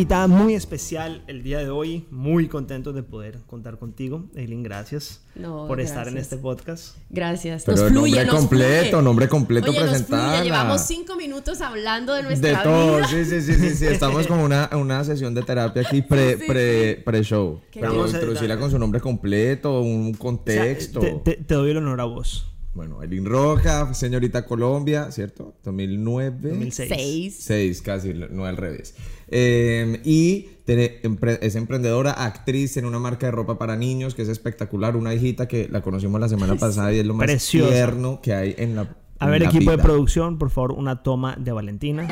Invitada muy especial el día de hoy, muy contentos de poder contar contigo. Eileen, gracias No, por estar en gracias. este podcast. Gracias. Pero nos fluye, nombre nos completo, fluye. nombre completo Oye, nos fluye. presentarla. Llevamos cinco minutos hablando de nuestra De todo, vida. sí, sí, sí, sí, sí. Estamos como una, una sesión de terapia aquí pre, Sí, pre, pre show. Pero bien. introducirla con su nombre completo, un O sea, contexto. te, te- te doy el honor a vos. Bueno, Elin Roja, señorita Colombia, ¿cierto? 2009. 2006. Seis. Seis, casi, no al revés. Eh, y tiene- es emprendedora, actriz en una marca de ropa para niños que es espectacular. Una hijita que la conocimos la semana pasada y es lo más Preciosa. tierno que hay en la. A en ver, la equipo de producción, por favor, una toma de Valentina.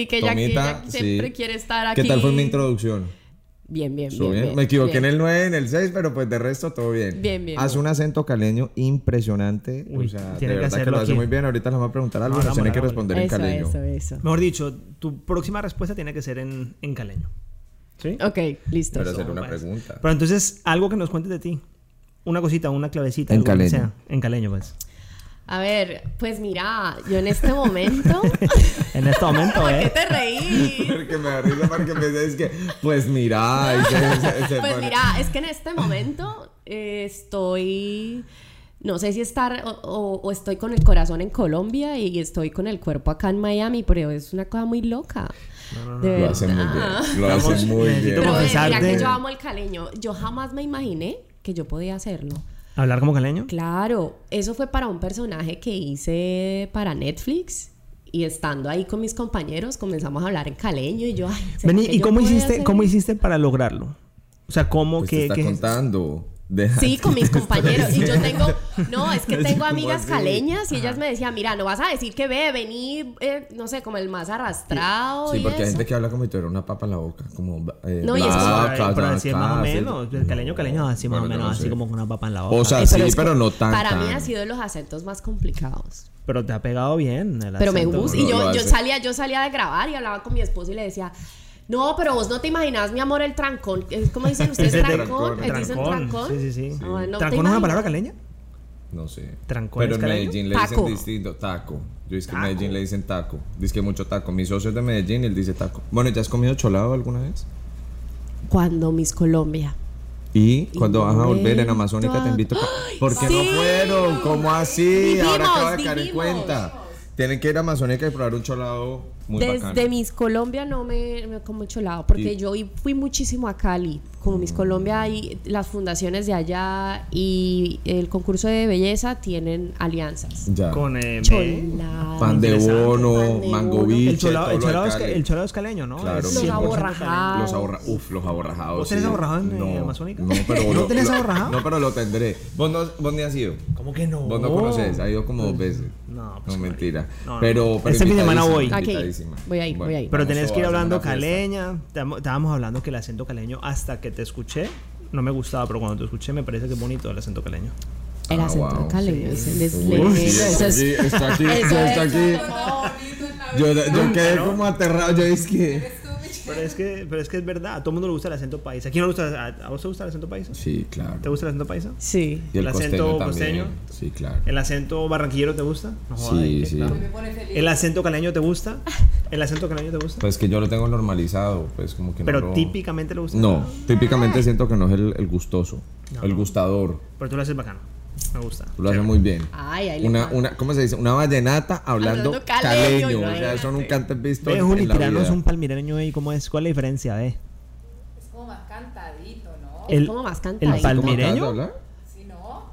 Sí, que ella, que Tomita, ella siempre sí. quiere estar aquí. ¿Qué tal fue mi introducción? Bien, bien, ¿Estuvo bien, Me equivoqué bien. en el 9, en el 6, pero pues de resto todo bien. Bien, bien, Hace bien. un acento caleño impresionante. Uy, o sea, de que verdad que, lo hace aquí. muy bien. Ahorita les voy a preguntar algo. No, No, tiene que responder en Eso, caleño. eso, eso. Mejor dicho, tu próxima respuesta tiene que ser en, en caleño. ¿Sí? Ok, listo. Pero hacer una pues. pregunta. Pero entonces, algo que nos cuentes de ti. Una cosita, una clavecita. En algo que caleño. sea. En caleño, pues. A ver, pues mira, yo en este momento. En este momento, ¿Por qué ¿eh? te reí? Porque me da risa porque me dice, es que, pues mira, y se- se- se Pues pone- mira, es que en este momento eh, estoy. No sé si estar o, o- o estoy con el corazón en Colombia y estoy con el cuerpo acá en Miami, pero es una cosa muy loca. De Lo hace muy bien. Lo Vamos, hace muy bien. Pero mira que yo amo el caleño. Yo jamás me imaginé que yo podía hacerlo. ¿Hablar como caleño? Claro, eso fue para un personaje que hice para Netflix. Y estando ahí con mis compañeros, comenzamos a hablar en caleño y yo, ay, ¿será Vení, que ¿y yo cómo hiciste, hacer cómo hiciste para lograrlo? O sea, ¿cómo Pues te que, está que- contando. Deja- Sí, con mis compañeros. Y yo tengo, no, es que tengo amigas caleñas y ellas me decían, mira, no vas a decir que ve, vení, eh, no sé, como el más arrastrado. Sí, y porque hay gente que habla como si tuviera una papa en la boca. Como. Eh, No, y es como- Pero, así es más o menos. El caleño, caleño, así más o menos, no así como con una papa en la boca. O sea, Eh, sí, es pero no tan. Para mí ha sido de los acentos más complicados. Pero te ha pegado bien. el Pero me gusta. Y yo, yo salía, yo salía de grabar y hablaba con mi esposo y le decía, no, pero vos no te imaginas, mi amor, el trancón. ¿Cómo dicen ustedes trancón? ¿Eh, ¿Dicen trancón? Sí, sí, sí. No ¿Trancón es una palabra caleña? No sé. ¿Trancón Pero en? Medellín le Taco. dicen distinto. Taco. Yo es que en. Medellín le dicen taco. Dice que mucho taco. Mi socio es de Medellín y él dice taco. Bueno, ¿ya has comido cholado alguna vez? Cuando Miss Colombia. Y cuando vas a volver en Amazónica te a- invito. pa- ¿Por qué sí. no fueron? ¿Cómo así? Vivimos, Ahora acabo de caer en cuenta. Tienen que ir a Amazónica y probar un cholado muy Desde bacano. Miss Colombia no me, me como mucho lado, porque Y- yo fui muchísimo a Cali. Como Miss Colombia y las fundaciones de allá y el concurso de belleza tienen alianzas. Ya. Con eh. Pan de bono, mango biche, el, cholado, el, lo de cholado es, Cali. el cholado es caleño, ¿no? Claro. Los 100% aborrajados. Los, aborra Uf, los aborrajados. ¿Vos tenés sí. aborrajado en, eh, no, Amazónica? No, pero ¿No lo- tenés lo- aborrajado? No, pero lo tendré. ¿Vos no, vos ni has ido? ¿Cómo que no? Vos no conoces, ha ido como dos veces. No, pues, No, mentira. no, no. Pero, pero Este fin de semana voy. Voy a ir, voy a ir. Pero tenés que ir hablando caleña. Estábamos hablando que el acento caleño, hasta que te escuché, no me gustaba, pero cuando te escuché me parece que es bonito el acento caleño. El Ah, acento wow. caleño es sí, aquí, está aquí, está es- aquí. Yo, yo quedé como aterrado. Yo es que. Pero es que, pero es que es verdad, a todo el mundo le gusta el acento paisa. ¿A quién no le gusta? ¿A, a vos te gusta el acento paisa? Sí, claro. ¿Te gusta el acento paisa? Sí. Y el, el costeño acento costeño? Sí, claro. ¿El acento barranquillero te gusta? No Sí, sí. claro. ¿El acento caleño te gusta? ¿El acento caleño te gusta? Pues que yo lo tengo normalizado, pues como que no Pero lo- típicamente le gusta. No, típicamente siento que no es el, el gustoso, el gustador. Pero tú lo haces bacano. Me gusta. Lo haces muy bien. Ay, ahí Una, una, ¿cómo se dice? Una vallenata hablando, Hablando caleño, caleño. O sea, eso nunca antes visto Ve, en, Juli, en la tiranos vida. un palmireño ahí. ¿Cómo es? ¿Cuál es la diferencia? Ve. Es como más cantadito, ¿no? Es el- como más el cantadito. pal- ¿Cómo acabas de ¿Palmireño? Si no,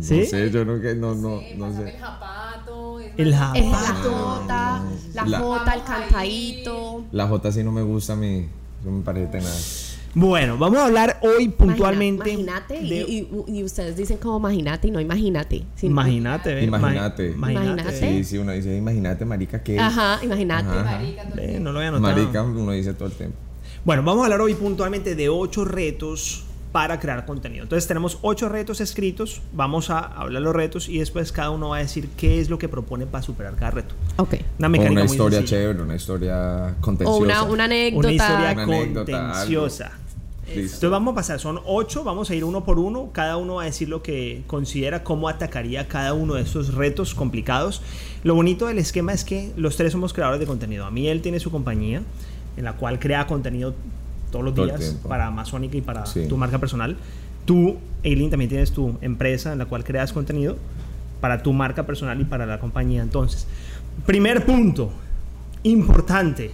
¿Sí? No sé, yo no, que- no, no, sí, no sé. el japato. Es El japato. Es la jota, la La- jota, el cantadito. La J sí no me gusta a mí. No me parece tenaz. Bueno, vamos a hablar hoy puntualmente. Imagínate, de- y, y- y ustedes dicen como imagínate y no imagínate. Imagínate. Imagínate. Ma- Imagínate. Sí, sí, uno dice, imagínate, marica, que Ajá, imagínate. Marica, todo el no lo había notado. marica, uno dice todo el tiempo. Bueno, vamos a hablar hoy puntualmente de ocho retos para crear contenido. Entonces tenemos ocho retos escritos, vamos a hablar los retos y después cada uno va a decir qué es lo que propone para superar cada reto. Ok. Una O mecánica una muy historia sencilla. chévere, una historia O contenciosa. una, una anécdota. Una historia Una contenciosa. Listo. Entonces vamos a pasar, son ocho, vamos a ir uno por uno, cada uno va a decir lo que considera, cómo atacaría cada uno de estos retos complicados. Lo bonito del esquema es que los tres somos creadores de contenido. A mí él tiene su compañía en la cual crea contenido todos los Todo el días para Amazónica y para Sí. tu marca personal. Tú, Eileen, también tienes tu empresa en la cual creas contenido para tu marca personal y para la compañía. Entonces, primer punto, importante,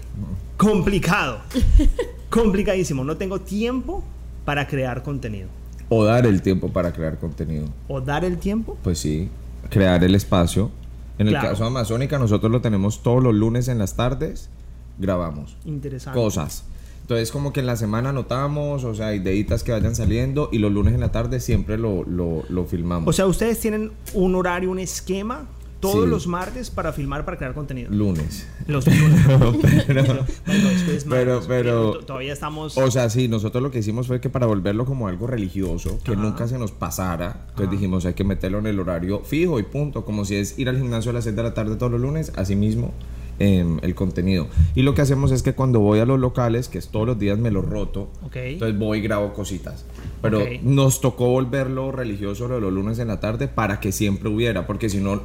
complicado, complicadísimo. No tengo tiempo para crear contenido. O dar el tiempo para crear contenido. O dar el tiempo. Pues sí, crear el espacio. En el Claro. caso de Amazónica, nosotros lo tenemos todos los lunes en las tardes, grabamos Interesante. cosas. Entonces, como que en la semana anotamos, o sea, ideitas que vayan saliendo y los lunes en la tarde siempre lo, lo, lo filmamos. O sea, ustedes tienen un horario, un esquema todos Sí. los martes para filmar, para crear contenido. lunes. Los lunes. pero, Bueno, después Pero- pero- to- todavía estamos. o sea, sí, nosotros lo que hicimos fue que para volverlo como algo religioso, que Ajá. nunca se nos pasara, entonces Ajá. dijimos hay que meterlo en el horario fijo y punto, como si es ir al gimnasio a las 6 de la tarde todos los lunes, así mismo em, el contenido. Y lo que hacemos es que cuando voy a los locales, que es todos los días me lo roto, Ok. entonces voy y grabo cositas. Pero Ok. nos tocó volverlo religioso lo de los lunes en la tarde para que siempre hubiera, porque si no,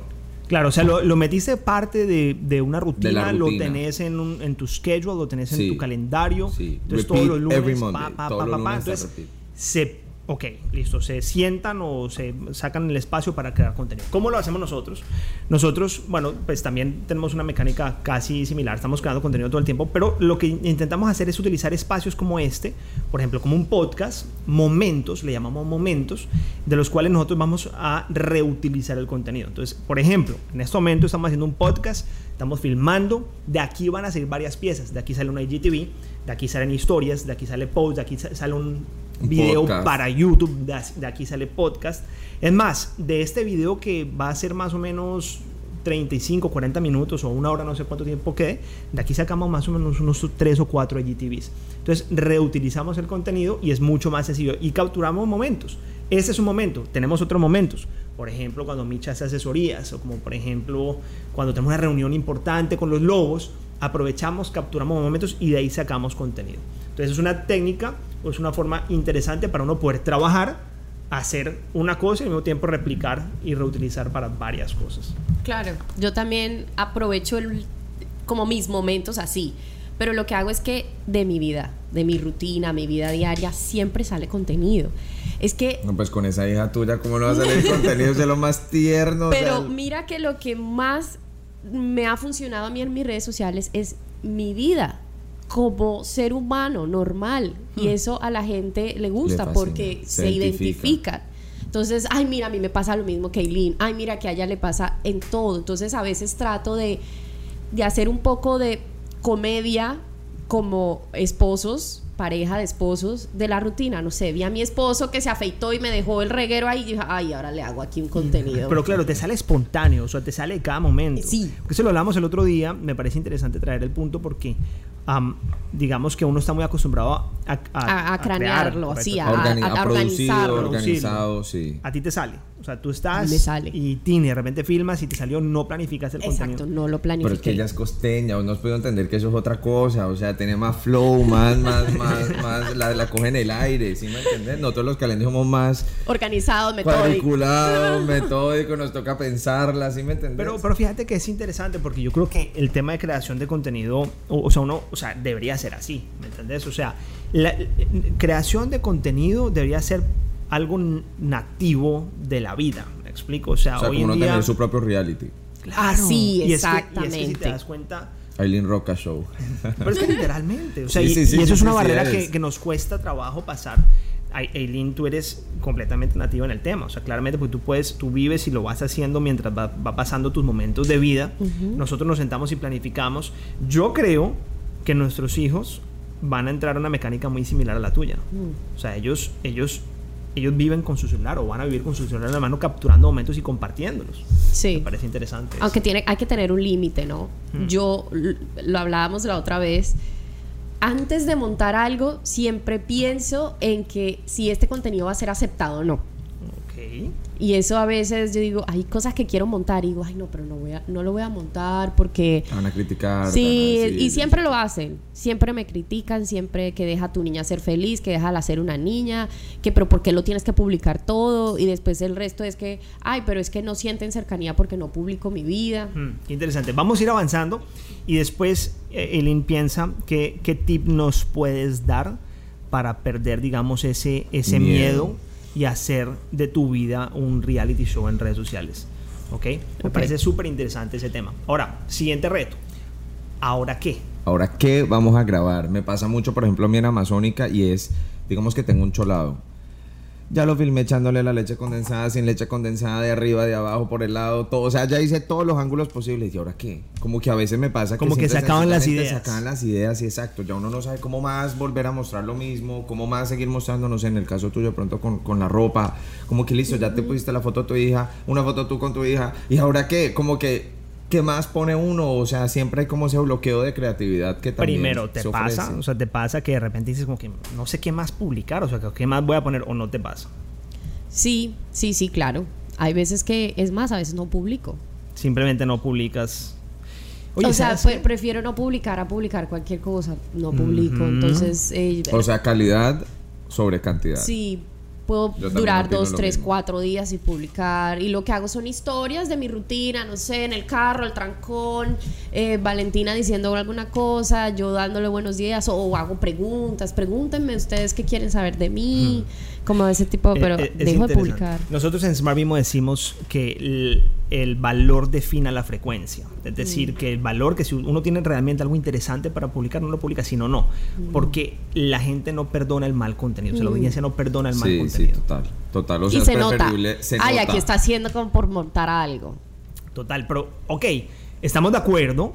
Claro, o sea, lo, lo metiste parte de, de una rutina, lo tenés en, un- en tu schedule, lo tenés en Sí. tu calendario. Sí. Entonces Repeat todos los lunes, pa, pa, pa, pa, pa. Entonces, se, ok, listo, se sientan o se sacan el espacio para crear contenido. ¿Cómo lo hacemos nosotros? Nosotros, bueno, pues también tenemos una mecánica casi similar, estamos creando contenido todo el tiempo, pero lo que intentamos hacer es utilizar espacios como este, por ejemplo, como un podcast, momentos, le llamamos momentos, de los cuales nosotros vamos a reutilizar el contenido. Entonces, por ejemplo, en este momento estamos haciendo un podcast, estamos filmando, de aquí van a salir varias piezas, de aquí sale una IGTV, de aquí salen historias, de aquí sale post, de aquí sa- sale Un video podcast. para YouTube, de aquí sale podcast. Es más, de este video que va a ser más o menos 35, 40 minutos o una hora, no sé cuánto tiempo quede, de aquí sacamos más o menos unos 3 o 4 IGTVs. Entonces reutilizamos el contenido y es mucho más sencillo y capturamos momentos. Ese es un momento, tenemos otros momentos. Por ejemplo, cuando Micha hace asesorías o como por ejemplo cuando tenemos una reunión importante con los lobos, aprovechamos, capturamos momentos y de ahí sacamos contenido. Entonces es una técnica o es una forma interesante para uno poder trabajar, hacer una cosa y al mismo tiempo replicar y reutilizar para varias cosas. Claro, yo también aprovecho el- como mis momentos así, pero lo que hago es que de mi vida, de mi rutina, mi vida diaria, siempre sale contenido. Es que, no, pues con esa hija tuya, ¿cómo no va a salir contenido? Es de lo más tierno. o sea, pero mira que lo que más me ha funcionado a mí en mis redes sociales es mi vida como ser humano normal y eso a la gente le gusta porque se se, identifica. Entonces, ay, mira, a mí me pasa lo mismo que Eileen. Ay, mira, que a ella le pasa en todo. Entonces, a veces trato de, de hacer un poco de comedia como esposos, pareja de esposos, de la rutina. No sé, vi a mi esposo que se afeitó y me dejó el reguero ahí y dije, ay, ahora le hago aquí un contenido. Pero claro, te sale espontáneo, o sea, te sale cada momento. Sí. Porque eso lo hablamos el otro día, me parece interesante traer el punto porque am, digamos que uno está muy acostumbrado a, a, A- a crear, cranearlo, correcto. sí, a- a, organi- a a producido, organizarlo. organizado, sí. A ti te sale. O sea, tú estás Me sale. y tin, de repente filmas y te salió, no planificas el Exacto, contenido. no lo planifiqué. Pero es que ella es costeña, vos no has podido entender que eso es otra cosa, o sea, tiene más flow, más, más, más, más, la, la coge en el aire, ¿sí me entiendes? Nosotros los calendarios somos más Organizado, metódico. cuadriculados, metódicos, nos toca pensarla, ¿sí me entiendes? Pero, pero fíjate que es interesante porque yo creo que el tema de creación de contenido, o, o sea, uno, o sea, debería ser así, ¿me entendés? O sea, la creación de contenido debería ser algo nativo de la vida, ¿me explico? O sea, o sea, hoy como en no día... tener su propio reality. Así, Y es que- y es que si exactamente. te das cuenta... Aileen Roca Show. Pero es que literalmente, o sea, Sí, y, sí, sí, y eso sí, es una barrera que, que nos cuesta trabajo pasar. Aileen, tú eres completamente nativa en el tema, o sea, claramente porque tú puedes, tú vives y lo vas haciendo mientras va, va pasando tus momentos de vida. Nosotros nos sentamos y planificamos. Yo creo que nuestros hijos van a entrar a una mecánica muy similar a la tuya. O sea, ellos, ellos, ellos viven con su celular o van a vivir con su celular en la mano capturando momentos y compartiéndolos. Me Sí. parece interesante. eso. Aunque tiene, hay que tener un límite, ¿no? Mm. Yo, lo hablábamos la otra vez, antes de montar algo, siempre pienso en que si este contenido va a ser aceptado o no. Y eso a veces yo digo, hay cosas que quiero montar y digo, ay no, pero no, voy a, no lo voy a montar porque... Te van a criticar. Sí, a y siempre lo hacen. Siempre me critican, siempre que deja a tu niña ser feliz, que déjala ser una niña, que pero ¿por qué lo tienes que publicar todo? Y después el resto es que, ay, pero es que no sienten cercanía porque no publico mi vida. Mm, qué interesante. Vamos a ir avanzando y después, eh, Elin piensa que, qué tip nos puedes dar para perder, digamos, ese, ese miedo. Miedo. Y hacer de tu vida un reality show en redes sociales. ¿Ok? Me parece súper interesante ese tema. Ahora, siguiente reto. ¿Ahora qué? Ahora, ¿qué vamos a grabar? Me pasa mucho, por ejemplo, a mí en Amazónica y es, digamos que tengo un cholado. Ya lo filmé echándole la leche condensada, sin leche condensada, de arriba, de abajo, por el lado, todo. O sea, ya hice todos los ángulos posibles. ¿Y ahora qué? Como que a veces me pasa que... Como que se acaban las ideas. Se acaban las ideas, exacto. Ya uno no sabe cómo más volver a mostrar lo mismo, cómo más seguir mostrando, no sé, en el caso tuyo, pronto con, con la ropa. Como que listo, ya te pusiste la foto de tu hija, una foto tú con tu hija. ¿Y ahora qué? Como que... ¿Qué más pone uno? O sea, siempre hay como ese bloqueo de creatividad que también Primero, ¿te se pasa? O sea, ¿te pasa que de repente dices como que no sé qué más publicar? O sea, ¿qué más voy a poner o no te pasa? Sí, sí, sí, claro. Hay veces que, es más, a veces no publico. Simplemente no publicas. o sea, prefiero no publicar a publicar cualquier cosa. No publico. Entonces, eh, O sea, calidad sobre cantidad. Sí, puedo Yo durar dos, tres, mismo. cuatro días sin publicar. Y lo que hago son historias de mi rutina, no sé, en el carro, el trancón, eh, Valentina diciendo alguna cosa, yo dándole buenos días, o, hago preguntas. Pregúntenme ustedes qué quieren saber de mí, como de ese tipo, pero Eh, eh, dejo de publicar. Nosotros en Smart Mimo decimos que el, valor defina la frecuencia. Es Mm. decir, que el valor que si uno tiene realmente algo interesante para publicar, no lo publica, sino no. Mm. Porque la gente no perdona el mal contenido. O sea, la audiencia no perdona el mal Sí, sí, contenido. total. Total. O sea, y es se nota. se Ay, nota. aquí está haciendo como por montar algo. Total, pero, ok, estamos de acuerdo,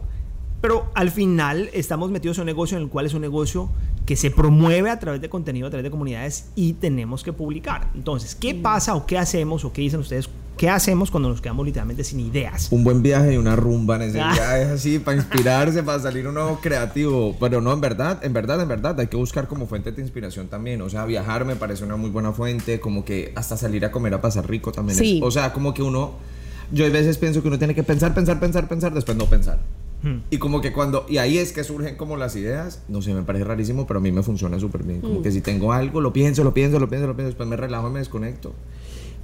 pero al final estamos metidos en un negocio en el cual es un negocio que se promueve a través de contenido, a través de comunidades y tenemos que publicar. Entonces, ¿qué pasa o qué hacemos o qué dicen ustedes? ¿Qué hacemos cuando nos quedamos literalmente sin ideas? Un buen viaje y una rumba en ese Ah. viaje así para inspirarse, para salir uno creativo. Pero no, en verdad, en verdad, en verdad, hay que buscar como fuente de inspiración también. O sea, viajar me parece una muy buena fuente, como que hasta salir a comer a pasar rico también. Sí. Es, o sea, como que uno, yo a veces pienso que uno tiene que pensar, pensar, pensar, pensar, después no pensar. Hmm. Y como que cuando, y ahí es que surgen como las ideas, no sé, me parece rarísimo, pero a mí me funciona súper bien. Mm. Como que si tengo algo, lo pienso, lo pienso, lo pienso, lo pienso, después me relajo y me desconecto.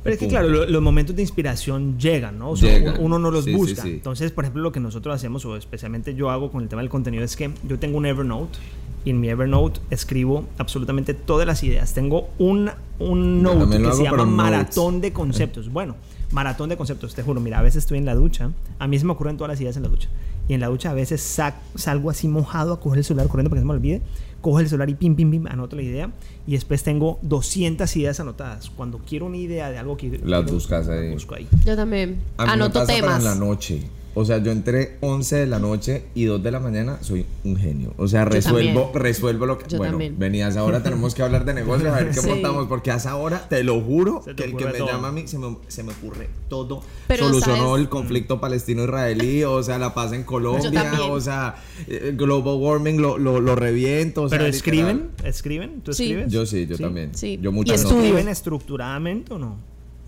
Pero es que, claro, lo- los momentos de inspiración llegan, ¿no? O sea, Llegan. uno no los Sí, busca. sí. Entonces, por ejemplo, lo que nosotros hacemos, o especialmente yo hago con el tema del contenido, es que yo tengo un Evernote y en mi Evernote escribo absolutamente todas las ideas. Tengo un, un note también que se llama Maratón notes. de Conceptos. Bueno, Maratón de Conceptos, te juro. Mira, a veces estoy en la ducha. A mí se me ocurren todas las ideas en la ducha. Y en la ducha a veces sac- salgo así mojado a coger el celular corriendo para que no se me olvide. Cojo el celular y pim, pim, pim, anoto la idea. Y después tengo 200 ideas anotadas. Cuando quiero una idea de algo que... Las quiero, buscas la ahí. busco ahí. Yo también A mí me anoto pasa, pero temas. en la noche. O sea, yo entre 11 de la noche y 2 de la mañana soy un genio. O sea, resuelvo, resuelvo lo que. Yo bueno, también. venías ahora, tenemos que hablar de negocios, a ver qué Sí. montamos. Porque a esa hora, te lo juro, te que el que me todo. llama a mí se me, se me ocurre todo. Pero, Solucionó ¿sabes? el conflicto palestino-israelí, o sea, la paz en Colombia, o sea, eh, global warming lo, lo, lo reviento. o sea, Pero literal. escriben, escriben, ¿tú Sí. Yo sí, yo Sí. también. Sí. Yo Y muchas notas. ¿Escriben estructuradamente o no?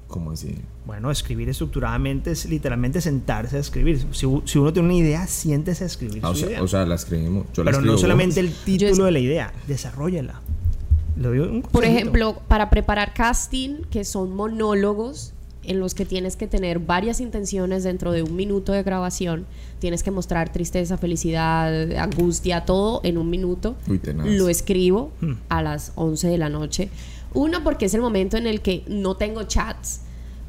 ¿Cómo así? Bueno, escribir estructuradamente es literalmente sentarse a escribir. Si, si uno tiene una idea, siéntese a escribir Ah, o, su sea, idea. o sea, la escribimos. Yo la Pero no escribo, solamente el Yo título de la idea, desarrollala. Por ejemplo, para preparar casting, que son monólogos en los que tienes que tener varias intenciones dentro de un minuto de grabación, tienes que mostrar tristeza, felicidad, angustia, todo en un minuto. Uy, tenaz. Lo escribo Hmm. a las 11 de la noche. Uno, porque es el momento en el que no tengo chats,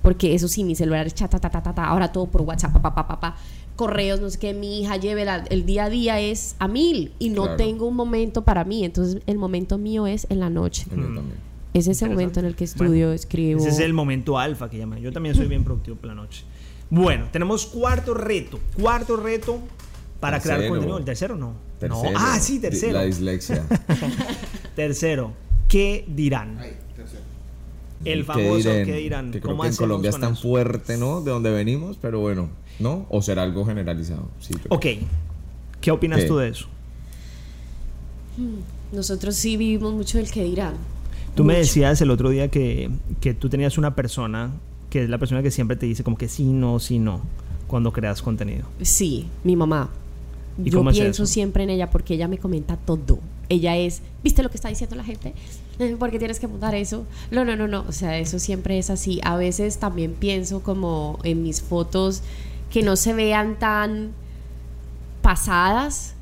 porque eso sí, mi celular es chat, ta, ta, ta, ta, ta, ahora todo por WhatsApp, pa, pa, pa, pa, pa. correos, no sé qué, mi hija lleve la- el día a día es a mil y no Claro. tengo un momento para mí, entonces el momento mío es en la noche. También. Es ese momento en el que Bueno, estudio, escribo. Ese es el momento alfa que llaman. Yo también soy bien productivo por la noche. Bueno, tenemos cuarto reto. Cuarto reto para crear Tercero. contenido. ¿El tercero no? Tercero. No. Ah, sí, tercero. La dislexia. Tercero. ¿Qué dirán? El famoso dirán? ¿qué dirán? Que creo ¿Cómo que en Colombia es tan eso? fuerte, ¿no? De donde venimos, pero bueno, ¿no? O será algo generalizado. Sí, Ok. ¿Qué opinas ¿Qué? tú de eso? Nosotros sí vivimos mucho del que dirán. Tú me decías el otro día que, que tú tenías una persona que es la persona que siempre te dice como que sí, no, sí, no, cuando creas contenido. Sí, mi mamá. ¿Y Yo es pienso siempre en ella porque ella me comenta todo. Ella es, ¿viste lo que está diciendo la gente? ¿Por qué tienes que montar eso? No, no, no, no. O sea, eso siempre es así. A veces también pienso como en mis fotos que no se vean tan pasadas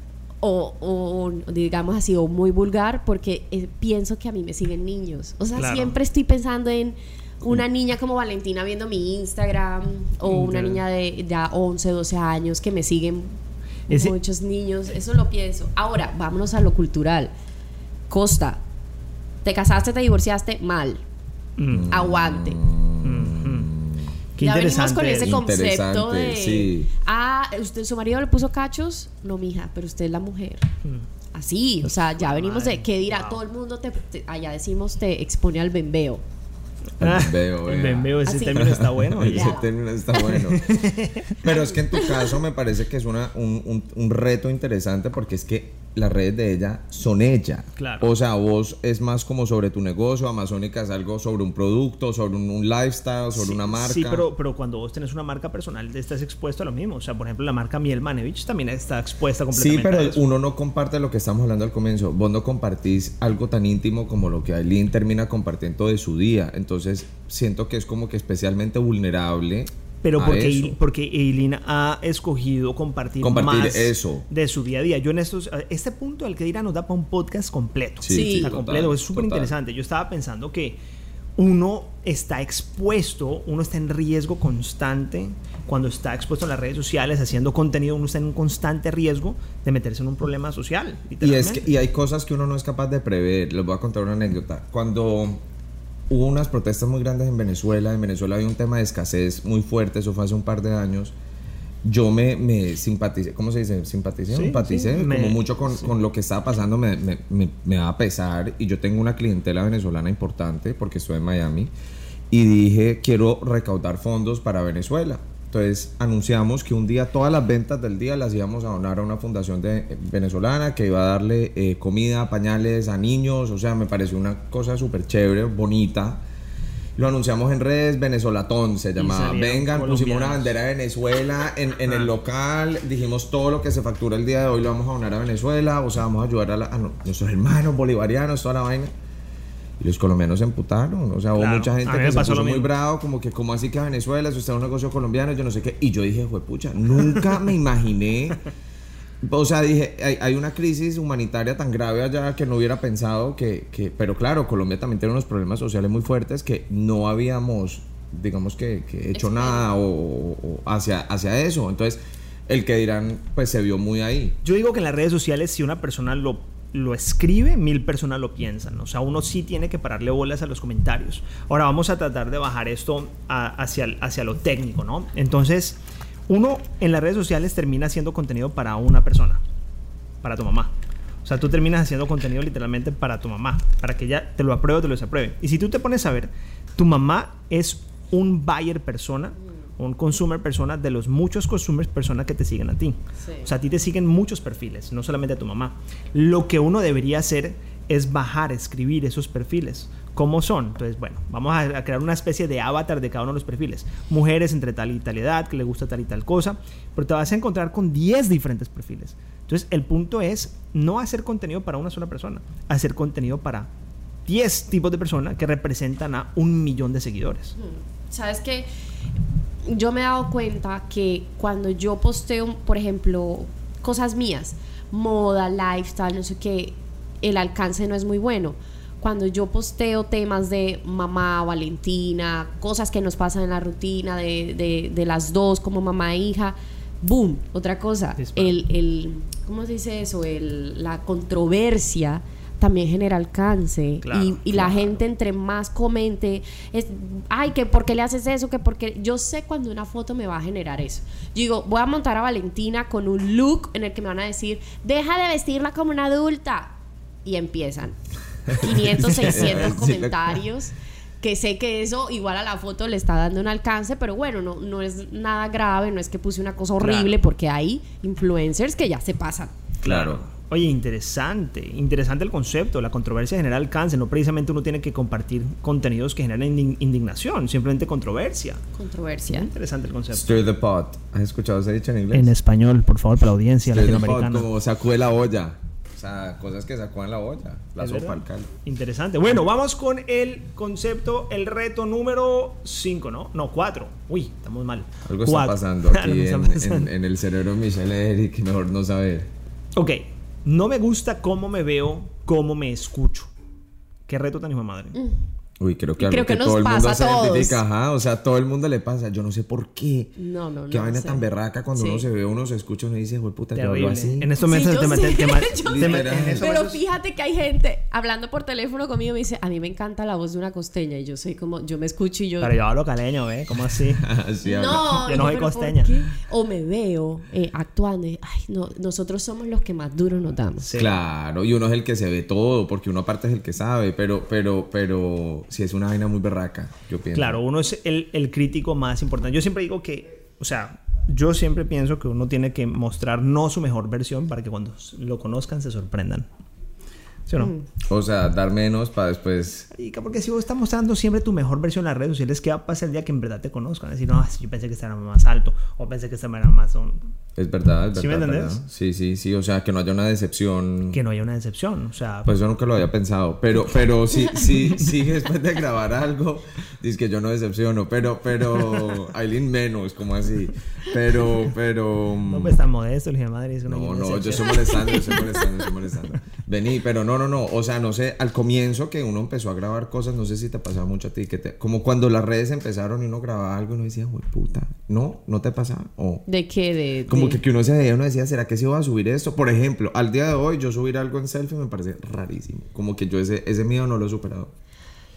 o, o, digamos así, o muy vulgar porque eh, pienso que a mí me siguen niños. O sea, Claro. siempre estoy pensando en una niña como Valentina viendo mi Instagram o una Ya. niña de ya 11, 12 años que me siguen Ese- muchos niños. Eso lo pienso. Ahora, vámonos a lo cultural. Costa, te casaste, te divorciaste, mal. Mm. Aguante. Mhm. Qué ya venimos con ese concepto de sí. ah, usted su marido le puso cachos, no mija, pero usted es la mujer. Mm. Así, o sea, ya venimos de qué dirá Wow. todo el mundo te, te- allá decimos te expone al bembeo. Ah, El bembeo, el bembeo, ese Así. término está bueno. Ese término está bueno. Pero es que en tu caso me parece que es una, un, un- un reto interesante porque es que las redes de ella son ella. Claro. O sea, vos es más como sobre tu negocio, Amazónica es algo sobre un producto, sobre un, un lifestyle, sobre Sí, una marca. Sí, pero, pero cuando vos tenés una marca personal, estás expuesto a lo mismo. O sea, por ejemplo, la marca Miel Manevich también está expuesta Sí, completamente pero a eso. uno no comparte lo que estamos hablando al comienzo. Vos no compartís algo tan íntimo como lo que Aileen termina compartiendo de su día. Entonces, siento que es como que especialmente vulnerable. Pero a porque, eso. Porque Eileen ha escogido compartir, Compartir más eso. de su día a día. Yo en estos, este punto al que dirá nos da para un podcast completo. Sí, Sí. Está total, completo, es súper interesante. Yo estaba pensando que uno está expuesto, uno está en riesgo constante cuando está expuesto en las redes sociales haciendo contenido, uno está en un constante riesgo de meterse en un problema social. Y, es que, y hay cosas que uno no es capaz de prever. Les voy a contar una anécdota. Cuando hubo unas protestas muy grandes en Venezuela, en Venezuela había un tema de escasez muy fuerte, eso fue hace un par de años. Yo me, me simpaticé, ¿cómo se dice? Simpaticé, Sí, empaticé sí, me- como mucho con, sí. con lo que estaba pasando, me, me, me, me da pesar. Y yo tengo una clientela venezolana importante porque estoy en Miami. Y dije, quiero recaudar fondos para Venezuela. Entonces anunciamos que un día todas las ventas del día las íbamos a donar a una fundación de, eh, venezolana que iba a darle eh, comida, pañales a niños. O sea, me pareció una cosa súper chévere, bonita. Lo anunciamos en redes, Venezolatón se llamaba. Vengan, pusimos una bandera de Venezuela en, en el Ajá. local. Dijimos todo lo que se factura el día de hoy lo vamos a donar a Venezuela. O sea, vamos a ayudar a, la- a nuestros hermanos bolivarianos, toda la vaina. Y los colombianos se emputaron. O sea, hubo mucha gente que se pasó puso muy bravo, como que, como así que a Venezuela? Eso está en un negocio colombiano, yo no sé qué. Y yo dije, pucha, nunca me imaginé. O sea, dije, hay, hay una crisis humanitaria tan grave allá que no hubiera pensado que, que- Pero claro, Colombia también tiene unos problemas sociales muy fuertes que no habíamos, digamos que, que hecho nada o, o hacia, hacia eso. Entonces, el que dirán, pues se vio muy ahí. Yo digo que en las redes sociales, si una persona lo, lo escribe, mil personas lo piensan. O sea, uno sí tiene que pararle bolas a los comentarios. Ahora vamos a tratar de bajar esto hacia, hacia lo técnico, ¿no? Entonces, uno en las redes sociales termina haciendo contenido para una persona, para tu mamá. O sea, tú terminas haciendo contenido literalmente para tu mamá, para que ella te lo apruebe o te lo desapruebe. Y si tú te pones a ver, tu mamá es un buyer persona, un consumer persona de los muchos consumers personas que te siguen a ti. Sí. O sea, a ti te siguen muchos perfiles, no solamente a tu mamá. Lo que uno debería hacer es bajar, escribir esos perfiles. ¿Cómo son? Entonces, bueno, vamos a, crear una especie de avatar de cada uno de los perfiles. Mujeres entre tal y tal edad, que le gusta tal y tal cosa, pero te vas a encontrar con 10 diferentes perfiles. Entonces, el punto es no hacer contenido para una sola persona, hacer contenido para 10 tipos de personas que representan a un millón de seguidores. Sabes que yo me he dado cuenta que cuando yo posteo, por ejemplo, cosas mías, moda, lifestyle, no sé qué, el alcance no es muy bueno. Cuando yo posteo temas de mamá, Valentina, cosas que nos pasan en la rutina de, de- de las dos como mamá e hija, boom, otra cosa. El, el, ¿cómo se dice eso? El, la controversia también genera alcance. Claro, y, y la gente entre más comente es ay que por qué le haces eso que porque yo sé cuando una foto me va a generar eso. Yo digo voy a montar a Valentina con un look en el que me van a decir deja de vestirla como una adulta y empiezan. 500 600 Sí, comentarios que sé que eso igual a la foto le está dando un alcance pero bueno no, no es nada grave no es que puse una cosa horrible Claro. porque hay influencers que ya se pasan. Claro. Oye, interesante, interesante el concepto, la controversia genera alcance, no precisamente uno tiene que compartir contenidos que generan indi- indignación, simplemente controversia. Controversia. Interesante el concepto. Stir the pot. ¿Has escuchado ese dicho en inglés? En español, por favor, para la audiencia Stir the pot, latinoamericana. como sacude la olla. O sea, cosas que sacó en la olla. La ¿Es sopa, el caldo. Interesante. Bueno, vamos con el concepto, el reto número 5, ¿no? No, 4. Uy, estamos mal. Algo está pasando aquí está en, pasando. en- en el cerebro de Michelle Eric, mejor no saber. Ok, no me gusta cómo me veo, cómo me escucho. Qué reto tan hijo de madre. Uy, creo que algo creo que, que nos todo el mundo pasa se a todos. identifica, ajá, o sea, todo el mundo le pasa, yo no sé por qué. No, no, no. Qué vaina sé. tan berraca cuando Sí. uno se ve, uno se escucha, uno dice, güey, puta, yo así. En estos Sí, momentos yo te meten sé, te ma- yo te sé. meten- en estos Pero fíjate que hay gente hablando por teléfono conmigo me dice, a mí me encanta la voz de una costeña y yo soy como, yo me escucho y yo... Pero yo hablo caleño, ¿eh? ¿Cómo así? No, Yo no soy pero ¿por costeña. O me veo eh, actuando y, ay, no, nosotros somos los que más duro nos damos. Sí. Claro, y uno es el que se ve todo, porque uno aparte es el que sabe, pero, pero, pero, si es una vaina muy berraca, yo pienso. Claro, uno es el, el crítico más importante. Yo siempre digo que, o sea, yo siempre pienso que uno tiene que mostrar no su mejor versión para que cuando lo conozcan se sorprendan. ¿Sí o no? O sea, dar menos para después. Marica, porque si vos estás mostrando siempre tu mejor versión en las redes sociales, ¿qué va a pasar el día que en verdad te conozcan? Decir, no, yo pensé que este era más alto, o pensé que este era más... Es verdad, es verdad. ¿Sí me entendés? ¿verdad? Sí, sí, sí. O sea, que no haya una decepción. Que no haya una decepción. O sea, Pues yo nunca lo había pensado. Pero, pero sí, sí, sí, después de grabar algo, dice que yo no decepciono. Pero, pero, Aileen menos, como así. Pero, pero. no pues tan modesto, el hijo de madre. dice, No, no, yo estoy molestando, yo estoy molestando, estoy molestando. Vení, pero no, no, no. O sea, no sé, al comienzo que uno empezó a grabar cosas, no sé si te pasaba mucho a ti, que te, como cuando las redes empezaron y uno grababa algo y uno decía, güey, puta, no, no te pasaba. O ¿De qué? De, como de- que, que uno se veía, uno decía, ¿será que si voy a subir esto? Por ejemplo, al día de hoy, yo subir algo en selfie me parece rarísimo. Como que yo ese, ese miedo no lo he superado.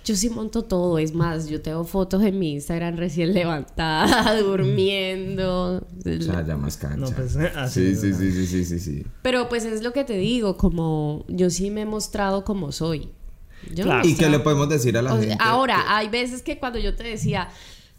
Yo sí monto todo, es más, yo tengo fotos en mi Instagram recién levantada, durmiendo. O sea, ya más cancha. No, pues, así, sí, sí, sí, sí, sí, sí, sí. Pero pues es lo que te digo, como yo sí me he mostrado como soy. Yo Claro. ¿Y qué le podemos decir a la O sea, gente? ahora, hay veces que cuando yo te decía,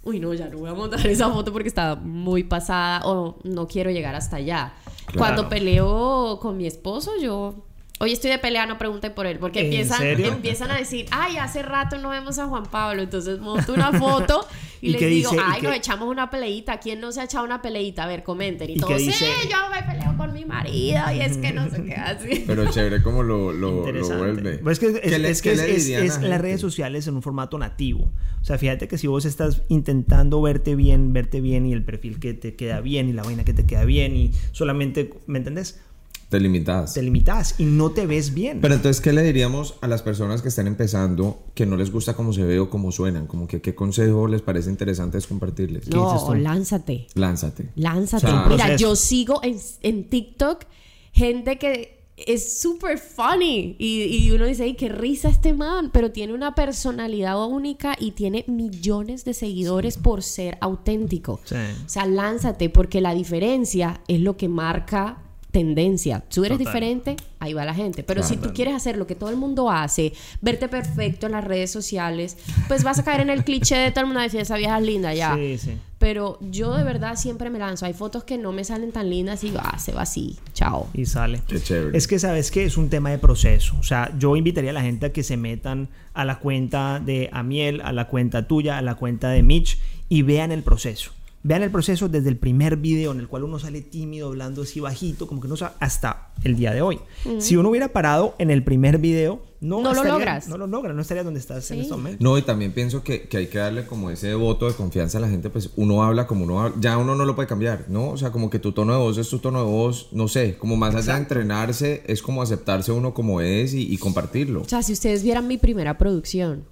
uy, no, ya no voy a montar esa foto porque está muy pasada o no quiero llegar hasta allá. Cuando peleo con mi esposo, yo. Hoy estoy de pelea, no pregunten por él, porque ¿En empiezan, empiezan a decir, ay, hace rato no vemos a Juan Pablo, entonces monto una foto y, ¿Y les digo, ay, qué- nos echamos una peleita, ¿quién no se ha echado una peleita? A ver, comenten. Y, ¿Y qué todos, sí, dice? yo me peleo con mi marido y es que no sé qué así. Pero chévere como lo, lo, lo vuelve. Pues es que, es, ¿Qué le- es que es, es- las redes sociales en un formato nativo. O sea, fíjate que si vos estás intentando verte bien, verte bien y el perfil que te queda bien y la vaina que te queda bien y solamente, ¿me entendés? Te limitas. Te limitas y no te ves bien. Pero entonces, ¿qué le diríamos a las personas que están empezando que no les gusta cómo se ve o cómo suenan? Como que qué consejo les parece interesante es compartirles. No, lánzate. Lánzate. Lánzate. O sea, Mira, yo sigo en, en TikTok gente que es súper funny y, y uno dice, ay, qué risa este man, pero tiene una personalidad única y tiene millones de seguidores por ser auténtico. Sí. O sea, lánzate porque la diferencia es lo que marca tendencia. Tú eres Total. diferente, ahí va la gente. Pero si tú Claro. quieres hacer lo que todo el mundo hace, verte perfecto en las redes sociales, pues vas a caer en el cliché de todo el mundo decir, esa vieja es linda ya. Sí, sí. Pero yo de verdad siempre me lanzo. Hay fotos que no me salen tan lindas y digo, ah, se va así. Chao. Y sale. Qué chévere. Es que sabes que es un tema de proceso. O sea, yo invitaría a la gente a que se metan a la cuenta de Amiel, a la cuenta tuya, a la cuenta de Mitch y vean el proceso. Vean el proceso desde el primer video en el cual uno sale tímido, hablando así bajito, como que no sa- hasta el día de hoy. Si uno hubiera parado en el primer video, no, No lo logras. No lo logras, no estarías donde estás en Sí. este momento. No, y también pienso que, que hay que darle como ese voto de confianza a la gente, pues uno habla como uno habla, ya uno no lo puede cambiar, ¿no? O sea, como que tu tono de voz es tu tono de voz, no sé, como más allá de entrenarse, es como aceptarse uno como es y, y compartirlo. O sea, si ustedes vieran mi primera producción,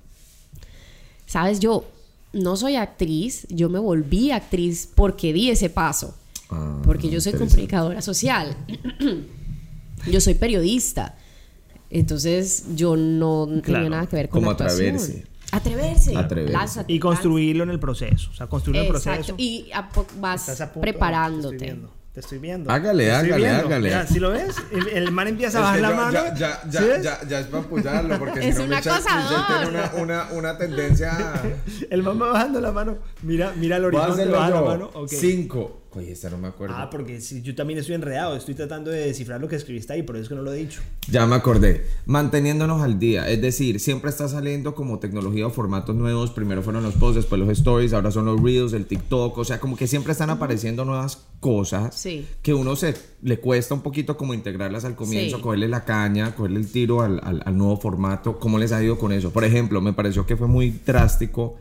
sabes, yo no soy actriz, yo me volví actriz porque di ese paso. Ah, Porque yo soy comunicadora social. yo soy periodista. Entonces yo no tenía Claro. nada que ver con Como la actuación. atreverse. Atreverse. Atreverse. Y construirlo en el proceso. O sea, construir el Exacto. proceso. Y a vas Estás a punto. preparándote. Te estoy viendo. Hágale, hágale, viendo. hágale. Mira, ¿sí lo ves? El, el man empieza a Es bajar que la yo- mano. Ya, ya, ya, ¿Sí ya, ya es para apoyarlo, porque Es si no un Michelle-. Michelle tiene una, una, una tendencia a... El man va bajando la mano. Mira, mira el horizonte, hacerlo baja la mano. Ok. Cinco, Oye, esta no me acuerdo. Ah, porque si yo también estoy enredado, estoy tratando de descifrar lo que escribiste ahí, por eso es que no lo he dicho. Ya me acordé. Manteniéndonos al día. Es decir, siempre está saliendo como tecnología o formatos nuevos. Primero fueron los posts, después los stories, ahora son los reels, el TikTok. O sea, como que siempre están apareciendo nuevas cosas Sí. que uno se le cuesta un poquito como integrarlas al comienzo, Sí. cogerle la caña, cogerle el tiro al, al- al nuevo formato. ¿Cómo les ha ido con eso? Por ejemplo, me pareció que fue muy drástico.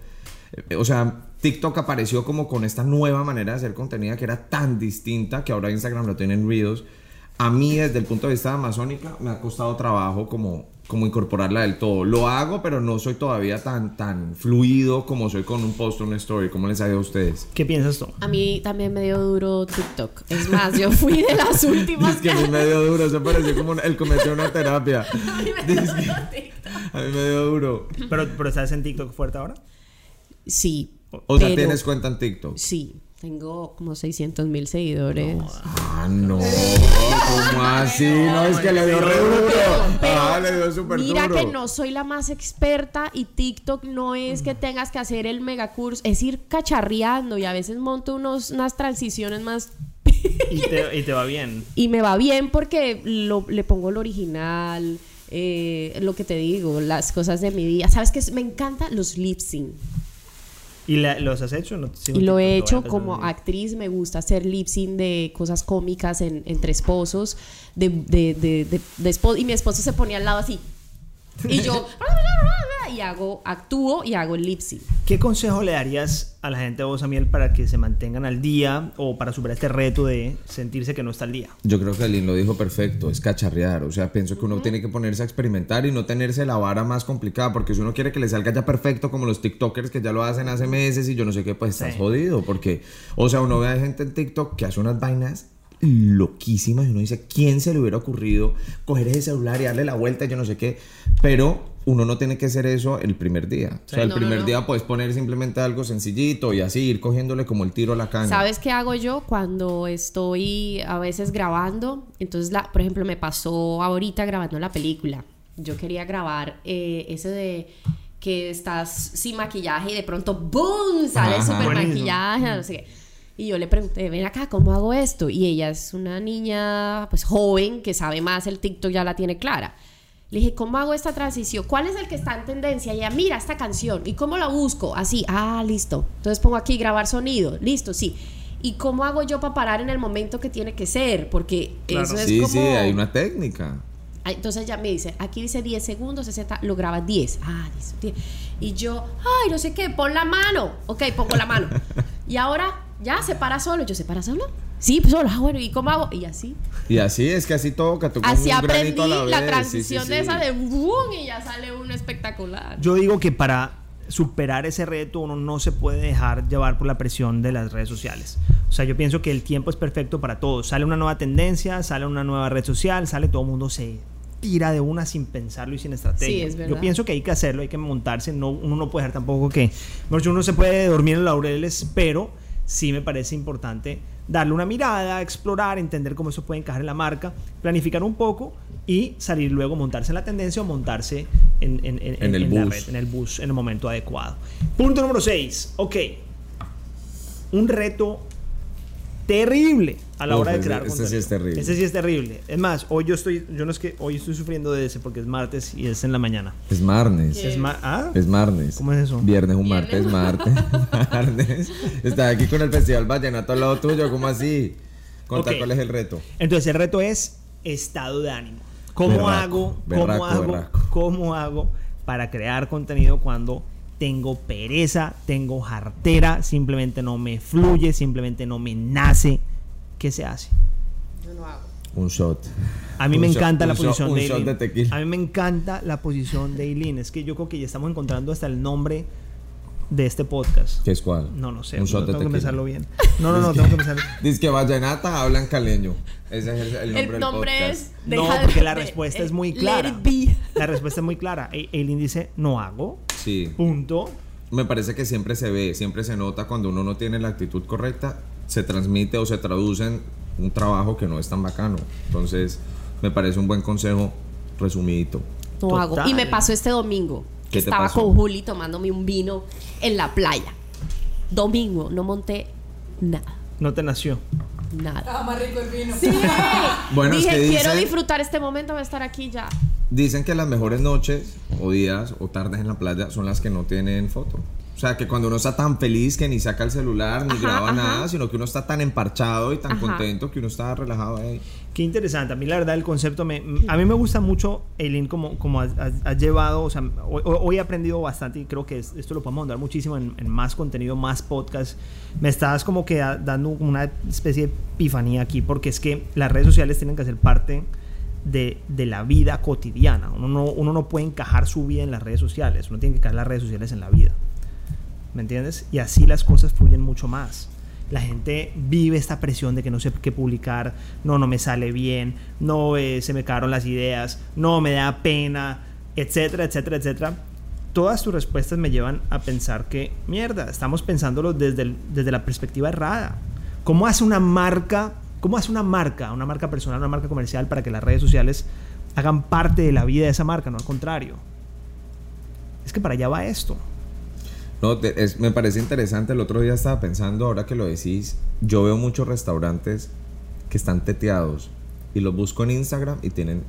Eh, O sea, TikTok apareció como con esta nueva manera de hacer contenido que era tan distinta que ahora Instagram lo tiene en Reels. A mí, desde el punto de vista de Amazónica, me ha costado trabajo como, como incorporarla del todo. Lo hago, pero no soy todavía tan, tan fluido como soy con un post o una story. ¿Cómo les ha ido a ustedes? ¿Qué piensas tú? A mí también me dio duro TikTok. Es más, yo fui de las últimas Es que a mí me dio duro, se pareció como el cometió una terapia. A mí me dio duro TikTok. A mí me dio duro. Pero, pero ¿estás en TikTok fuerte ahora? Sí. O sea, pero- ¿tienes cuenta en TikTok? Sí. Tengo como 600 mil seguidores. Ah, no. ¿Cómo así? No, es que le dio re duro. Pero Ah, le dio súper duro. Mira que no soy la más experta y TikTok no es que tengas que hacer el megacurso, es ir cacharreando y a veces monto unos, unas transiciones más Y te, y te va bien. y me va bien porque lo- le pongo lo original, eh, lo que te digo, las cosas de mi vida. ¿Sabes qué? Me encantan los lip sync. ¿Y la- los has hecho? No, sí, Y lo he hecho como actriz, me gusta hacer lip sync de cosas cómicas en- entre esposos, de, de, de, de- de espo- y mi esposo se ponía al lado así. Y yo, y hago, actúo y hago el lip sync. ¿Qué consejo le darías a la gente de Voz a Miel para que se mantengan al día o para superar este reto de sentirse que no está al día? Yo creo que Lin lo dijo perfecto, es cacharrear. O sea, pienso que uno tiene que ponerse a experimentar y no tenerse la vara más complicada, porque si uno quiere que le salga ya perfecto, como los TikTokers que ya lo hacen hace meses y yo no sé qué, pues estás Sí. jodido. Porque, o sea, uno ve a gente en TikTok que hace unas vainas loquísimas y uno dice, ¿quién se le hubiera ocurrido coger ese celular y darle la vuelta? Yo no sé qué. Pero uno no tiene que hacer eso el primer día. O sea, el No, primer no. día puedes poner simplemente algo sencillito y así ir cogiéndole como el tiro a la caña. ¿Sabes qué hago yo cuando estoy a veces grabando? Entonces, la, por ejemplo, me pasó ahorita grabando la película. Yo quería grabar eh, ese de que estás sin maquillaje y de pronto ¡boom! sale súper maquillaje, no sé qué. Y yo le pregunté, ven acá, ¿cómo hago esto? Y ella es una niña, pues joven, que sabe más, el TikTok ya la tiene clara. Le dije, ¿cómo hago esta transición? ¿Cuál es el que está en tendencia? Y ella, mira esta canción. ¿Y cómo la busco? Así, ah, listo. Entonces pongo aquí grabar sonido. Listo, sí. ¿Y cómo hago yo para parar en el momento que tiene que ser? Porque Claro. eso es sí, como... sí, hay una técnica. Ah, Entonces ella me dice, aquí dice 10 segundos, 60, lo graba 10. Ah, listo, 10. Y yo, ay, no sé qué, pon la mano. Ok, pongo la mano. y ahora, ya, se para solo. Yo, ¿se para solo? Sí, pues solo. Ah, bueno, ¿y cómo hago? Y así. Y así es que así toca. con Así un aprendí a la, vez, sí, sí, transición de sí. esa de boom y ya sale uno espectacular. Yo digo que para superar ese reto uno no se puede dejar llevar por la presión de las redes sociales. O sea, yo pienso que el tiempo es perfecto para todos. Sale una nueva tendencia, sale una nueva red social, sale todo el mundo se tira de una sin pensarlo y sin estrategia. Sí, es verdad. Yo pienso que hay que hacerlo, hay que montarse, no, uno no puede dejar tampoco que, mejor dicho, uno se puede dormir en laureles, pero sí me parece importante darle una mirada, explorar, entender cómo eso puede encajar en la marca, planificar un poco y salir luego, montarse en la tendencia o montarse en, en- en- En el bus. red, en el bus, en el momento adecuado. Punto número 6. Ok. Un reto terrible a la Uf, hora de ese- crear ese sí contenido. es terrible. Ese sí es terrible. Es más, hoy yo estoy, yo no es que hoy estoy sufriendo de ese porque es martes y es en la mañana. Es marnes. Es ma- ¿Ah? Es martes. ¿Cómo es eso? Viernes, un Viernes. martes, martes. martes. Estás aquí con el Festival Vallenato al lado tuyo, ¿cómo así? Contá Ok. cuál es el reto. Entonces el reto es estado de ánimo. ¿Cómo Berraco, hago? ¿Cómo berraco, hago? berraco. ¿Cómo hago para crear contenido cuando tengo pereza, tengo jartera, simplemente no me fluye, simplemente no me nace? ¿Qué se hace? Yo no hago. Un shot. A mí Un me shot- encanta la shot- posición un de shot Eileen. de tequila. A mí me encanta la posición de Eileen. Es que yo creo que ya estamos encontrando hasta el nombre de este podcast. ¿Qué es cuál? No, no sé. Un no shot de tengo que pensarlo bien. No, no, no, tengo que pensarlo. Dice que Vallenata hablan caleño. Ese es el, el nombre El del nombre podcast. es... No, porque de- la de- respuesta eh, es muy let clara. it be. La respuesta es muy clara. E- Eileen dice, no hago. Sí. Punto. Me parece que siempre se ve, siempre se nota cuando uno no tiene la actitud correcta, se transmite o se traduce en un trabajo que no es tan bacano. Entonces, me parece un buen consejo resumidito. No hago. Y me pasó este domingo. ¿Qué te Estaba pasó? con Juli tomándome un vino en la playa. Domingo, no monté nada. No te nació. Nada. Estaba más rico el vino. Sí. Bueno, Dije, que quiero disfrutar este momento de estar aquí ya. Dicen que las mejores noches o días o tardes en la playa son las que no tienen foto. O sea, que cuando uno está tan feliz que ni saca el celular, ni Ajá, graba ajá. nada, sino que uno está tan emparchado y tan Ajá. contento que uno está relajado ahí. Qué interesante. A mí la verdad el concepto me... A mí me gusta mucho, Eileen, como, como has, has- has llevado, o sea, hoy, hoy he aprendido bastante y creo que es- esto lo podemos andar muchísimo en, en más contenido, más podcast. Me estás como que da- dando una especie de epifanía aquí porque es que las redes sociales tienen que ser parte de, de la vida cotidiana. Uno no, uno no puede encajar su vida en las redes sociales, uno tiene que encajar las redes sociales en la vida. ¿Me entiendes? Y así las cosas fluyen mucho más. La gente vive esta presión de que no sé qué publicar, no, no me sale bien, no eh, se me cagaron las ideas, no me da pena, etcétera, etcétera, etcétera. Todas tus respuestas me llevan a pensar que, mierda, estamos pensándolo desde, desde la perspectiva errada. ¿Cómo hace una marca, cómo hace una marca, una marca personal, una marca comercial para que las redes sociales hagan parte de la vida de esa marca, no al contrario? Es que para allá va esto. No, te- es- me parece interesante. El otro día estaba pensando, ahora que lo decís, yo veo muchos restaurantes que están teteados y los busco en Instagram y tienen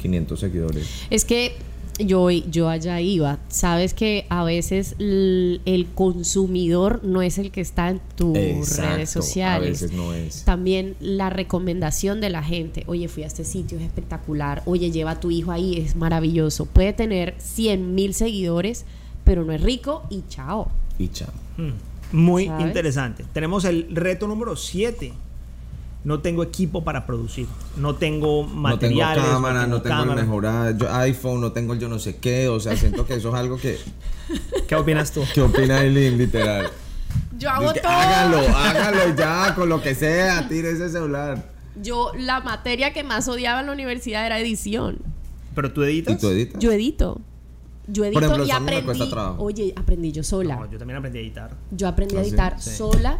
500 seguidores. Es que yo, yo allá iba. Sabes que a veces el consumidor no es el que está en tus Exacto, redes sociales. A veces no es. También la recomendación de la gente. Oye, fui a este sitio, es espectacular. Oye, lleva a tu hijo ahí, es maravilloso. Puede tener 100 mil seguidores, pero no es rico y chao. Y chao. Mm, Muy ¿Sabes? interesante. Tenemos el reto número 7. No tengo equipo para producir. No tengo No tengo materiales. cámara, no tengo, cámara. el mejor ah, yo- iPhone, no tengo el yo no sé qué. O sea, siento que eso es algo que. ¿Qué opinas tú? ¿Qué opina Eileen, literal? Yo hago Dice todo. hágalo, hágalo ya, con lo que sea, tire ese celular. Yo, la materia que más odiaba en la universidad era edición. ¿Pero tú editas? ¿Y tú editas? Yo edito. Yo edito ejemplo, y me aprendí. cuesta trabajo. Oye, aprendí yo sola. No, yo también aprendí a editar. Yo aprendí a ¿Ah, sí? editar Sí. sola.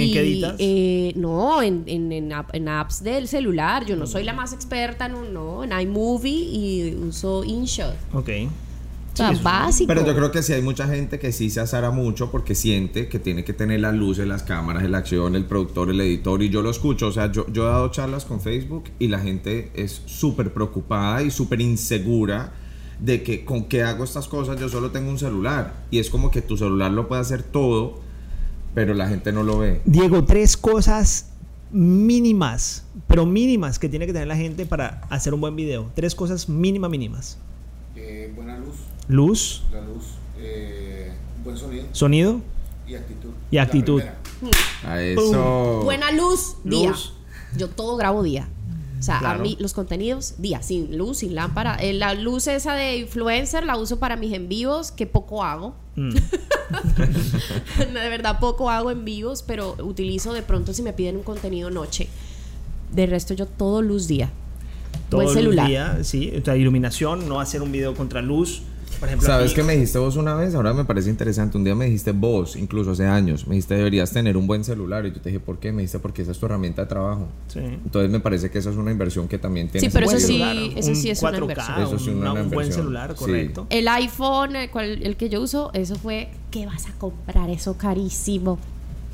¿Y en qué editas? eh, no, en, en, en app- en apps del celular. Yo no soy la más experta en un, no, en iMovie y uso InShot. Ok. O sea, es- básico. Pero yo creo que sí hay mucha gente que sí se azara mucho porque siente que tiene que tener las luces, las cámaras, la acción, el productor, el editor. Y yo lo escucho. O sea, yo, yo he dado charlas con Facebook y la gente es súper preocupada y súper insegura de que con qué hago estas cosas. Yo solo tengo un celular. Y es como que tu celular lo puede hacer todo, pero la gente no lo ve. Diego, tres cosas mínimas, pero mínimas que tiene que tener la gente para hacer un buen video. Tres cosas mínimas, mínimas. Eh, buena luz, Luz, la luz, eh, buen sonido sonido. y actitud. Y actitud. A eso. Buena luz, día. Luz. Yo todo grabo día. O sea, Claro. a mí los contenidos, día, sin luz, sin lámpara. Eh, la luz esa de influencer la uso para mis en vivos, que poco hago. Mm. de verdad, poco hago en vivos, pero utilizo de pronto si me piden un contenido noche. De resto, yo todo luz día. Todo Buen el celular. día, sí. O sea, iluminación, no hacer un video contra luz. Por ejemplo, ¿Sabes aquí- qué me dijiste vos una vez? Ahora me parece interesante. Un día me dijiste vos, incluso hace años, me dijiste deberías tener un buen celular. Y yo te dije, ¿por qué? Me dijiste porque esa es tu herramienta de trabajo. Sí. Entonces me parece que esa es una inversión que también tiene. Sí, pero eso sí, eso sí es una 4K, inversión. Eso sí, una una- un buen celular, Sí. correcto. El iPhone, el, cual- el que yo uso, eso fue, ¿qué vas a comprar? Eso carísimo.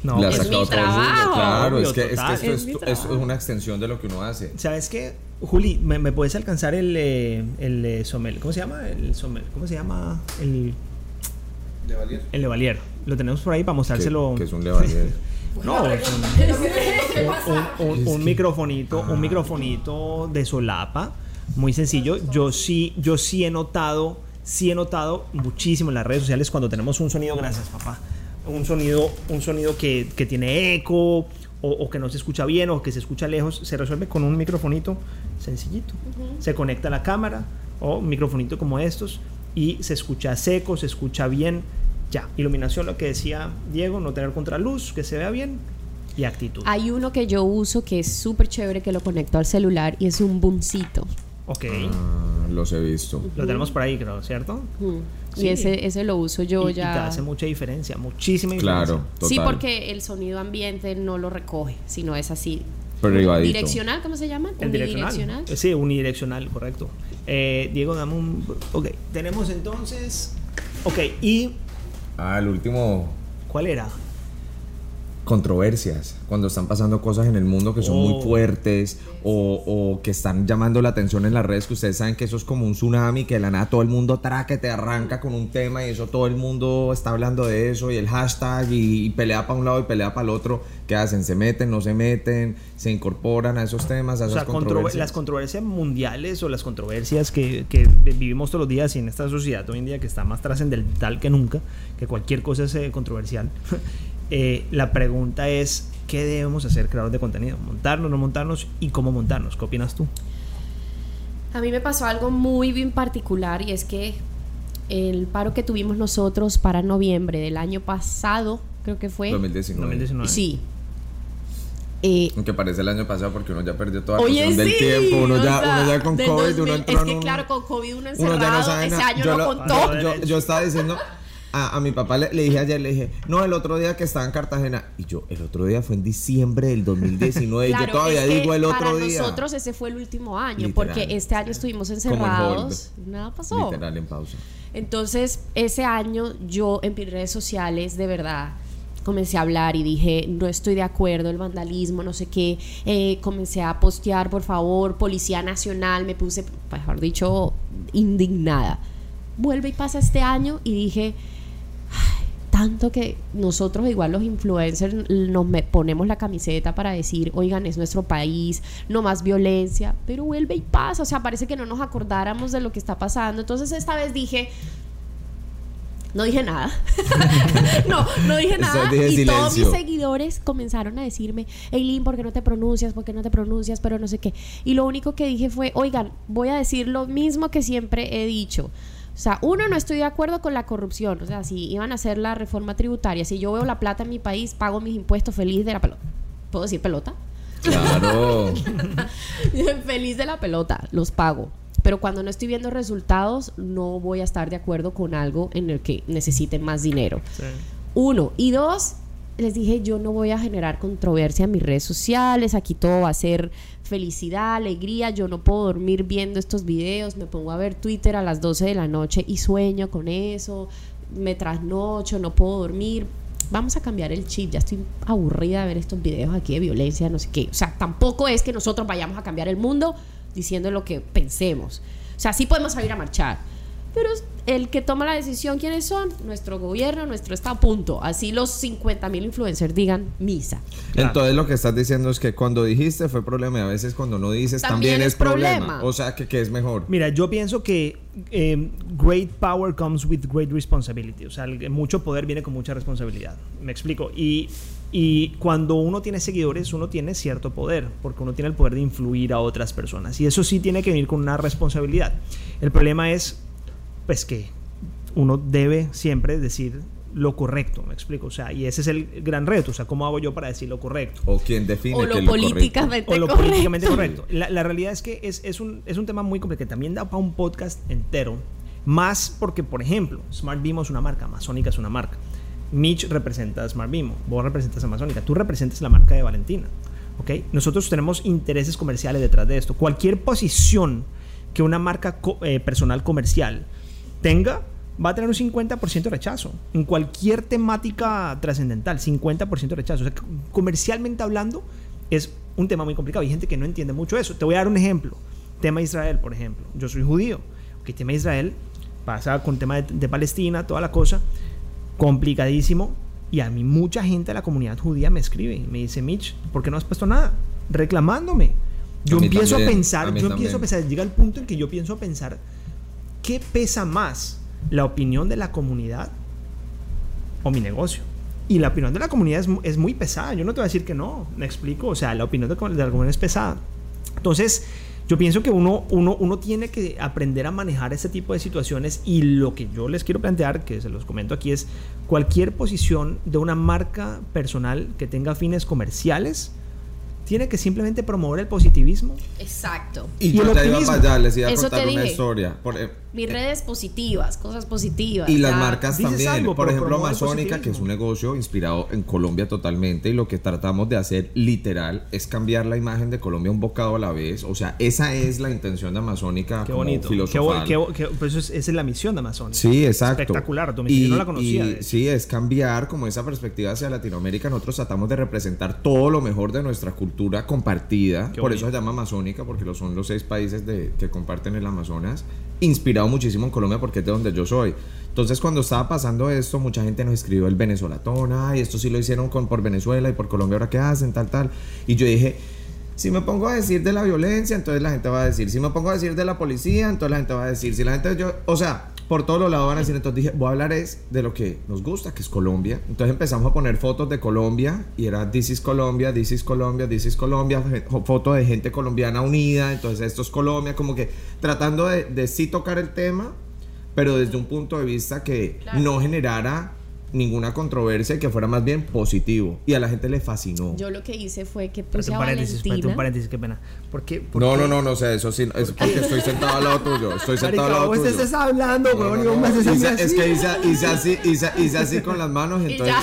No, Le has es mi el trabajo. Claro, Obvio, es que, es que esto Es es, es una extensión de lo que uno hace. ¿Sabes qué? Juli, ¿me, me puedes alcanzar el, eh, el eh, sommel- ¿Cómo se llama? El sommel- ¿Cómo se llama? El, De Valier. el Levalier. Lo tenemos por ahí para mostrárselo. que es un Levalier. No, es un, un- un- un microfonito, un microfonito de solapa, muy sencillo. Yo sí, yo sí he notado, sí he notado muchísimo en las redes sociales cuando tenemos un sonido, gracias papá, un sonido, un sonido que, que tiene eco o, o que no se escucha bien o que se escucha lejos, se resuelve con un microfonito sencillito. Se conecta a la cámara o un microfonito como estos y se escucha seco, se escucha bien. Ya, iluminación, lo que decía Diego, no tener contraluz, que se vea bien y actitud. Hay uno que yo uso que es súper chévere, que lo conecto al celular y es un boomcito. Ok, Ah, los he visto. lo tenemos por ahí, creo, ¿cierto? Mm. Sí. Y ese, ese lo uso yo y, y te ya. hace mucha diferencia, muchísima diferencia. Claro, total. Sí, porque el sonido ambiente no lo recoge, sino es así. Privadito. Direccional, ¿cómo se llama? Unidireccional. Sí, unidireccional, correcto. Eh, Diego, dame un... Ok, tenemos entonces... Ok, ¿y Ah, el último. cuál era? Controversias, cuando están pasando cosas en el mundo que son Oh. muy fuertes o, o que están llamando la atención en las redes, que ustedes saben que eso es como un tsunami, que de la nada todo el mundo traque, te arranca con un tema y eso todo el mundo está hablando de eso y el hashtag y, y pelea para un lado y pelea para el otro, ¿qué hacen? ¿Se meten, no se meten? ¿Se incorporan a esos temas, a O sea, controver- controversias? las controversias mundiales o las controversias que, que vivimos todos los días y en esta sociedad hoy en día que está más trascendental que nunca, que cualquier cosa es eh, controversial, eh, la pregunta es, ¿qué debemos hacer creadores de contenido? ¿Montarnos, no montarnos y cómo montarnos? ¿Qué opinas tú? A mí me pasó algo muy bien particular y es que el paro que tuvimos nosotros para noviembre del año pasado, creo que fue. 2019. 2019. Sí. Eh, Aunque parece el año pasado porque uno ya perdió toda Oye, noción del tiempo, uno o ya, sea, uno ya con COVID, 2000, uno entró Es en que un- claro, con COVID uno uno encerrado, ya no sabe ese nada. año yo, no lo- contó. yo, yo estaba diciendo a, a mi papá le, le dije ayer le dije no el otro día que estaba en Cartagena y yo el otro día fue en diciembre del 2019 y Claro, yo todavía es que digo el otro para día nosotros ese fue el último año, Literal. porque este año estuvimos encerrados, nada pasó. literal en pausa Entonces, ese año yo en mis redes sociales, de verdad, comencé a hablar y dije, no estoy de acuerdo, el vandalismo, no sé qué. Eh, comencé a postear, por favor, Policía Nacional, me puse, mejor dicho, indignada. Vuelve y pasa este año y dije, "Ay, tanto que nosotros, igual los influencers, nos me- ponemos la camiseta para decir, oigan, es nuestro país, no más violencia, pero vuelve y pasa, o sea, parece que no nos acordáramos de lo que está pasando. Entonces esta vez dije, no dije nada. no, no dije nada. dije y todos mis seguidores comenzaron a decirme, Eileen, ¿por qué no te pronuncias? ¿Por qué no te pronuncias? Pero no sé qué. Y lo único que dije fue, oigan, voy a decir lo mismo que siempre he dicho. O sea, uno, no estoy de acuerdo con la corrupción. O sea, si iban a hacer la reforma tributaria, si yo veo la plata en mi país, pago mis impuestos feliz de la pelota. ¿Puedo decir pelota? claro feliz de la pelota, los pago. Pero cuando no estoy viendo resultados, no voy a estar de acuerdo con algo en el que necesiten más dinero. Uno. Y dos, les dije, yo no voy a generar controversia en mis redes sociales. Aquí todo va a ser felicidad, alegría. Yo no puedo dormir viendo estos videos. Me pongo a ver Twitter a las 12 de la noche y sueño con eso. Me trasnocho, no puedo dormir. Vamos a cambiar el chip. Ya estoy aburrida de ver estos videos aquí de violencia, no sé qué. O sea, tampoco es que nosotros vayamos a cambiar el mundo diciendo lo que pensemos. O sea, sí podemos salir a marchar. Pero el que toma la decisión, ¿quiénes son? Nuestro gobierno, nuestro Estado, punto. Así los 50 mil influencers digan misa. Claro. entonces lo que estás diciendo es que cuando dijiste fue problema y a veces cuando no dices también, También es es problema. problema. o sea que, que es mejor Mira, yo pienso que eh, great power comes with great responsibility. O sea, el- mucho poder viene con mucha responsabilidad. Me explico. Y, y cuando uno tiene seguidores, uno tiene cierto poder, porque uno tiene el poder de influir a otras personas. Y eso sí tiene que venir con una responsabilidad. El problema es, pues que uno debe siempre decir lo correcto, me explico. O sea, y ese es el gran reto. O sea, ¿cómo hago yo para decir lo correcto? o quien define O que lo es lo correcto. políticamente o lo correcto. políticamente correcto. La, la realidad es que es, es, un, es un tema muy complicado. que También da para un podcast entero. Más porque, por ejemplo, Smart Bimo es una marca, Amazónica es una marca. Mitch representa a Smart Bimo, vos representas a Amazónica, tú representas la marca de Valentina. ¿ok? Nosotros tenemos intereses comerciales detrás de esto. Cualquier posición que una marca co- eh, personal comercial tenga, va a tener un 50% de rechazo. En cualquier temática trascendental, 50% de rechazo. O sea, que comercialmente hablando, es un tema muy complicado. Hay gente que no entiende mucho eso. Te voy a dar un ejemplo. Tema Israel, por ejemplo. Yo soy judío. Ok, tema Israel pasa con tema de, de Palestina, toda la cosa. Complicadísimo. Y a mí mucha gente de la comunidad judía me escribe y me dice, Mitch, ¿por qué no has puesto nada? Reclamándome. Yo empiezo también, a pensar, a yo empiezo a pensar, llega el punto en que yo pienso a pensar, ¿qué pesa más? ¿La opinión de la comunidad o mi negocio? Y la opinión de la comunidad es, es muy pesada. Yo no te voy a decir que no, me explico. O sea, la opinión de, de la comunidad es pesada. Entonces, yo pienso que uno, uno, uno tiene que aprender a manejar este tipo de situaciones y lo que yo les quiero plantear, que se los comento aquí, es cualquier posición de una marca personal que tenga fines comerciales, tiene que simplemente promover el positivismo. Exacto. Y, Y yo el te iba para allá, les iba a Eso contar una historia. Por, eh, mis redes positivas, cosas positivas. Y las ya. marcas también. algo, Por ejemplo, Amazónica, que es un negocio inspirado en Colombia totalmente. Y lo que tratamos de hacer literal es cambiar la imagen de Colombia un bocado a la vez. O sea, esa es la intención de Amazónica Qué como bonito. Qué, filosofal. qué qué- pues eso es, esa es la misión de Amazon. Sí, exacto. Espectacular, Dominique, yo no la conocía, y sí, es cambiar como esa perspectiva hacia Latinoamérica. Nosotros tratamos de representar todo lo mejor de nuestra cultura compartida. Qué Por bonito. eso se llama Amazónica, porque lo son los seis países de, que comparten el Amazonas. Inspirado muchísimo en Colombia, porque es de donde yo soy. Entonces, cuando estaba pasando esto, mucha gente nos escribió el venezolatón. Ay, esto sí lo hicieron con, por Venezuela y por Colombia, ¿ahora qué hacen? Tal, tal. Y yo dije. Si me pongo a decir de la violencia, entonces la gente va a decir. Si me pongo a decir de la policía, entonces la gente va a decir. Si la gente, yo, o sea, por todos los lados van a decir. Entonces dije, voy a hablar es de lo que nos gusta, que es Colombia. Entonces empezamos a poner fotos de Colombia y era This is Colombia, This is Colombia, This is Colombia, fe- foto de gente colombiana unida. Entonces esto es Colombia, como que tratando de, de sí tocar el tema, pero desde un punto de vista que no generara ninguna controversia y que fuera más bien positivo. Y a la gente le fascinó. Yo lo que hice fue que puse un a Valentina. un paréntesis, qué pena. ¿Por qué? por No, qué? no, no, no sé, eso sí, es porque estoy sentado al lado tuyo, estoy sentado al lado tuyo. estás hablando, No, weón, no, y vos no. Es que hice, hice así, hice, hice así con las manos, Y entonces...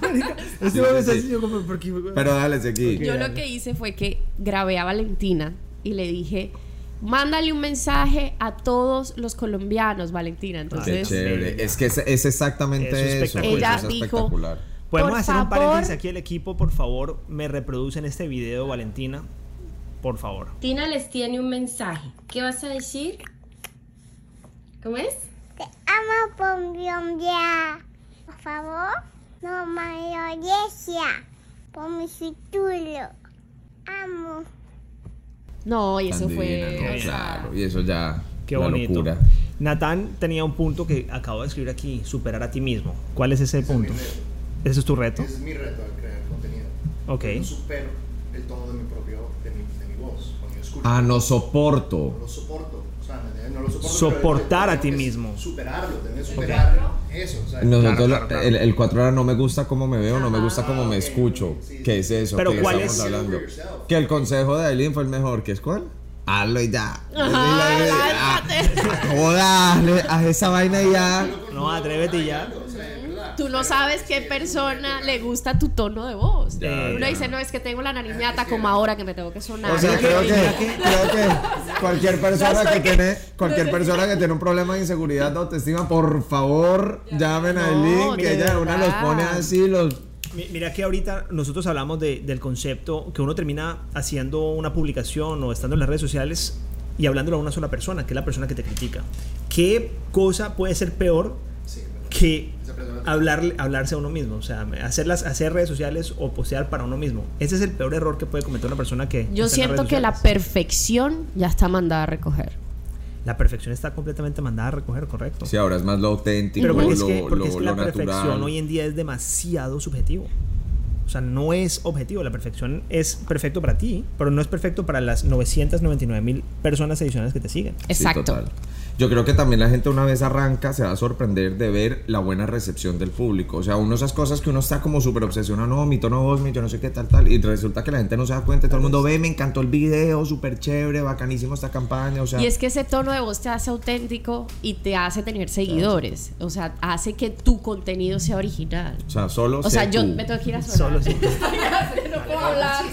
ya. Este es así, yo como, ¿por qué, weón? Pero dale, seguí. Ok. Yo dale. lo que hice fue que grabé a Valentina y le dije, mándale un mensaje a todos los colombianos, Valentina. Qué Entonces, chévere. Es que es, es exactamente Eso es eso. espectacular. Ella eso es dijo-. Podemos Por hacer un favor. paréntesis aquí el equipo, por favor, me reproducen este video, Valentina. Por favor. Tina les tiene un mensaje. ¿Qué vas a decir? ¿Cómo es? Te amo Colombia. Por favor, no me. Por mi futuro. Amo. No, y eso fue... ¿no? Claro, y eso ya. Qué la bonito. locura. Natán tenía un punto que acabo de escribir aquí, superar a ti mismo. ¿Cuál es ese punto? ¿Ese es tu reto? Ese es mi reto al crear contenido. Ok. Yo no supero el tono de mi propio, de mi, de mi voz. Cuando yo escucho, Ah, no no soporto. lo soporto. O sea, no lo soporto. Soportar pero a ti mismo. Superarlo, tengo que superar eso. O sea, Nosotros, Claro, lo- claro, claro. El, el cuatro horas no me gusta cómo me veo, no me gusta cómo me ok, escucho. sí, ¿Qué es eso? Pero ¿Qué ¿cuál estamos es? hablando? Que el consejo de Aileen fue el mejor, ¿que es cuál? Hazlo y ya. Ajá, Ah, haz esa vaina y ya. No, atrévete ya. Tú no sabes qué persona le gusta tu tono de voz. Ya, Uno ya. dice, no, es que tengo la nariz ñata como ahora que me tengo que sonar. O sea, creo que, creo que cualquier persona que tiene, cualquier persona que tiene un problema de inseguridad de autoestima, por favor, llamen a No, Aileen, que de ella una los pone así, los Mi- Mira que ahorita nosotros hablamos de- del concepto que uno termina haciendo una publicación o estando en las redes sociales y hablándole a una sola persona, que es la persona que te critica. ¿Qué cosa puede ser peor que Hablarle, hablarse a uno mismo? O sea, hacer, las, hacer redes sociales o postear para uno mismo. Ese es el peor error que puede cometer una persona que... Yo siento que la perfección ya está mandada a recoger. La perfección está completamente mandada a recoger, correcto. Sí, ahora es más lo auténtico, Pero porque es lo, que, porque lo- es que lo la perfección hoy en día es demasiado subjetivo. O sea, no es objetivo. La perfección es perfecto para ti, pero no es perfecto para las 999 mil personas adicionales que te siguen. Sí, Exacto. total. Yo creo que también la gente una vez arranca se va a sorprender de ver la buena recepción del público. O sea, uno esas cosas que uno está como súper obsesionado, no, mi tono de voz, mi yo no sé qué tal, tal. Y resulta que la gente no se da cuenta, todo el mundo ve, me encantó el video, súper chévere, bacanísimo esta campaña. O sea, Y es que ese tono de voz te hace auténtico y te hace tener seguidores. O sea, hace que tu contenido sea original. o sea, solo O sea, sé yo tú. me tengo que ir a sonar. Solo sí. no puedo hablar.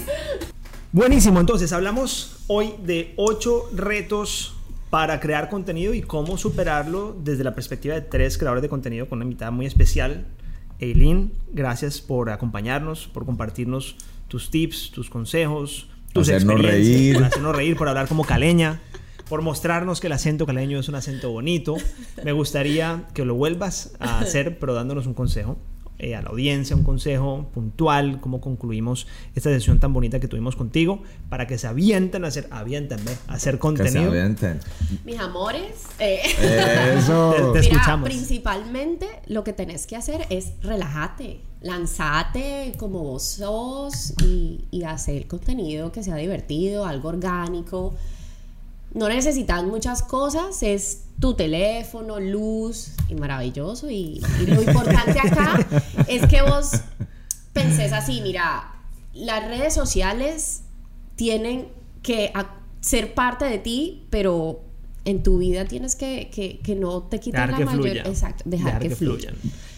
Buenísimo, entonces hablamos hoy de ocho retos para crear contenido y cómo superarlo desde la perspectiva de tres creadores de contenido con una invitada muy especial. Eileen, gracias por acompañarnos, por compartirnos tus tips, tus consejos, tus Hacernos experiencias, reír. por hacernos reír, por hablar como caleña, por mostrarnos que el acento caleño es un acento bonito. Me gustaría que lo vuelvas a hacer, pero dándonos un consejo eh, a la audiencia, un consejo puntual, cómo concluimos esta sesión tan bonita que tuvimos contigo, para que se avienten a hacer, aviéntenme, a hacer Que se contenido. avienten. Mis amores. eh, Eso. Te- te- Mira, escuchamos. principalmente lo que tenés que hacer es relájate, lanzate como vos sos y, y hacer contenido que sea divertido, algo orgánico. No necesitas muchas cosas, es tu teléfono, luz y maravilloso. Y, y lo importante acá es que vos pensés así, mira, las redes sociales tienen que ser parte de ti, pero En tu vida tienes que, que, que no te quiten Dejar la mayor... fluya. Exacto, dejar, que, fluya.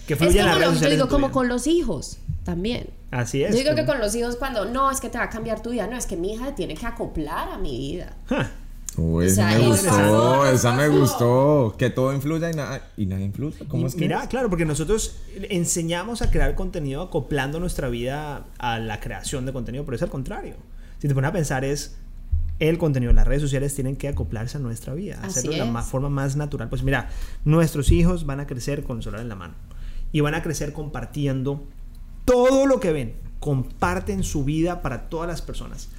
Que Es fluyan las como, lo, yo digo, como vida. con los hijos también. Así es. Yo digo que con los hijos cuando, no, es que te va a cambiar tu vida, no, es que mi hija tiene que acoplar a mi vida. Ja. Uy, O esa me gustó, eso- esa me gustó. Que todo influya y nada, y nada influye. ¿Cómo Y es que Mira, es? claro, porque nosotros enseñamos a crear contenido acoplando nuestra vida a la creación de contenido, pero es al contrario. Si te pones a pensar es el contenido, las redes sociales tienen que acoplarse a nuestra vida, Así hacerlo de la forma más natural. Pues mira, nuestros hijos van a crecer con el celular en la mano y van a crecer compartiendo todo lo que ven. Comparten su vida para todas las personas.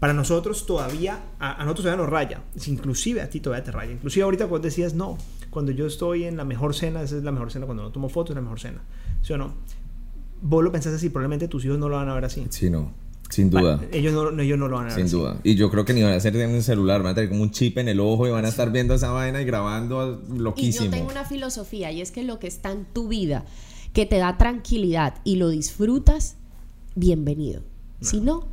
Para nosotros todavía, a, a nosotros todavía nos raya. Inclusive a ti todavía te raya. Inclusive ahorita cuando decías, no, cuando yo estoy en la mejor cena, esa es la mejor cena. Cuando no tomo fotos, es la mejor cena. ¿Sí o no? Vos lo pensás así, probablemente tus hijos no lo van a ver así. Sí, no. Sin duda. Ellos no, no- ellos no lo van a ver Sin así. duda. Y yo creo que ni van a hacer en el celular, van a tener como un chip en el ojo y van a estar viendo esa vaina y grabando Y loquísimo. yo tengo una filosofía y es que lo que está en tu vida, que te da tranquilidad y lo disfrutas, bienvenido. Si no,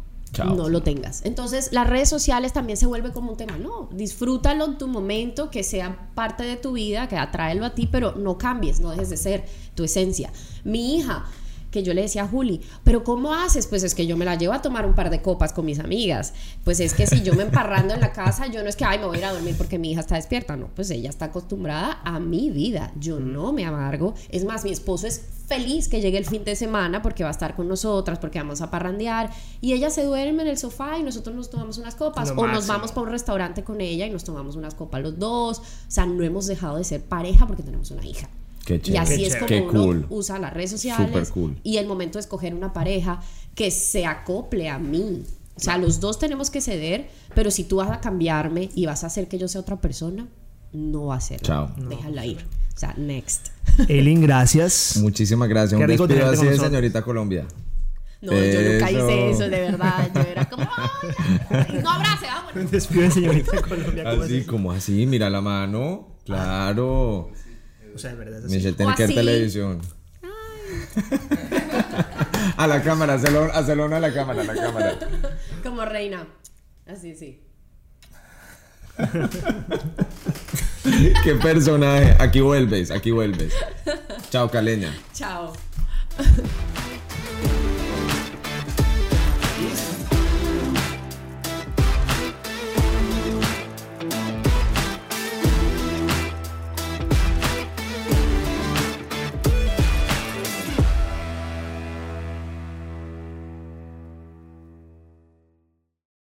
No lo tengas. Entonces, las redes sociales también se vuelve como un tema. No, disfrútalo en tu momento, que sea parte de tu vida, que atráelo a ti, pero no cambies, no dejes de ser tu esencia. Mi hija que yo le decía a Juli, pero ¿cómo haces? Pues es que yo me la llevo a tomar un par de copas con mis amigas. Pues es que si yo me emparrando en la casa, yo no es que, ay, me voy a ir a dormir porque mi hija está despierta. No, pues ella está acostumbrada a mi vida. Yo no me amargo. Es más, mi esposo es feliz que llegue el fin de semana porque va a estar con nosotras, porque vamos a parrandear. Y ella se duerme en el sofá y nosotros nos tomamos unas copas. Lo o nos vamos para un restaurante con ella y nos tomamos unas copas los dos. O sea, no hemos dejado de ser pareja porque tenemos una hija. Qué Y chévere. así Qué es como Qué uno cool. usa las redes sociales. Cool. Y el momento de escoger una pareja que se acople a mí. O sea, los dos tenemos que ceder, pero si tú vas a cambiarme y vas a hacer que yo sea otra persona, no va a ser. Chao. Déjala ir. O sea, next. Eileen, gracias. Muchísimas gracias. Qué Un rico despido tenerte así con de nosotros. señorita Colombia. No, yo nunca Eso. hice eso, de verdad. Yo era como, "Ay, no abrace, vámonos. Despide, señorita Colombia. ¿cómo Así es? como así, mira la mano. Claro. O sea, de verdad es así. Michelle tiene que ver así. televisión. a la cámara, hazlo, hazlo a la cámara, a la cámara. Como reina. Así, sí. Qué personaje. Aquí vuelves, aquí vuelves. Chao, Caleña. Chao.